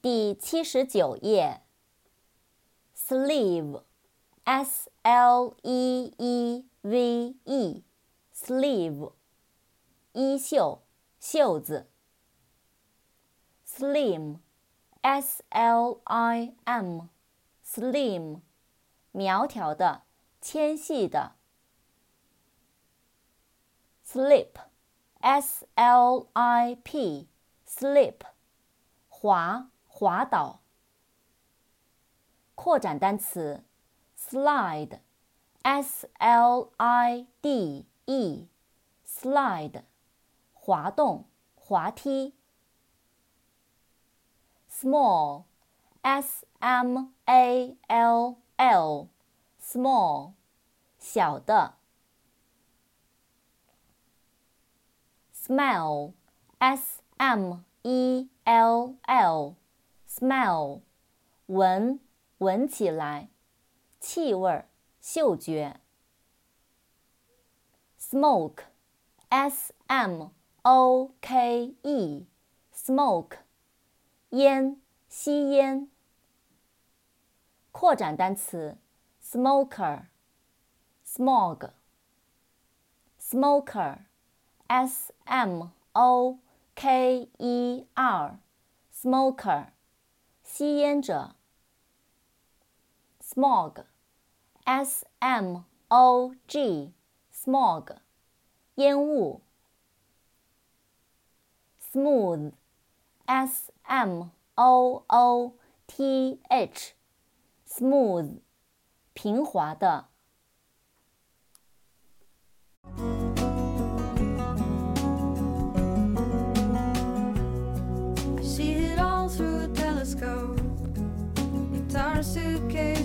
第七十九页。sleeve，s l e e v e，sleeve，衣袖、袖子。slim，s l i m，slim，苗条的、纤细的。slip，s l i p，slip，滑。滑倒。扩展单词，slide，s l i d e，slide，滑动、滑梯。small，s m a l l，small，小的。smell，s m e l l。smell，闻，闻起来，气味，嗅觉。smoke，s m o k e，smoke，烟，吸烟。扩展单词，smoker，smog，smoker，s m o k e r，smoker。吸烟者，smog，s m o g，smog，烟雾。smooth，s m o o t h，smooth，平滑的。our suitcase.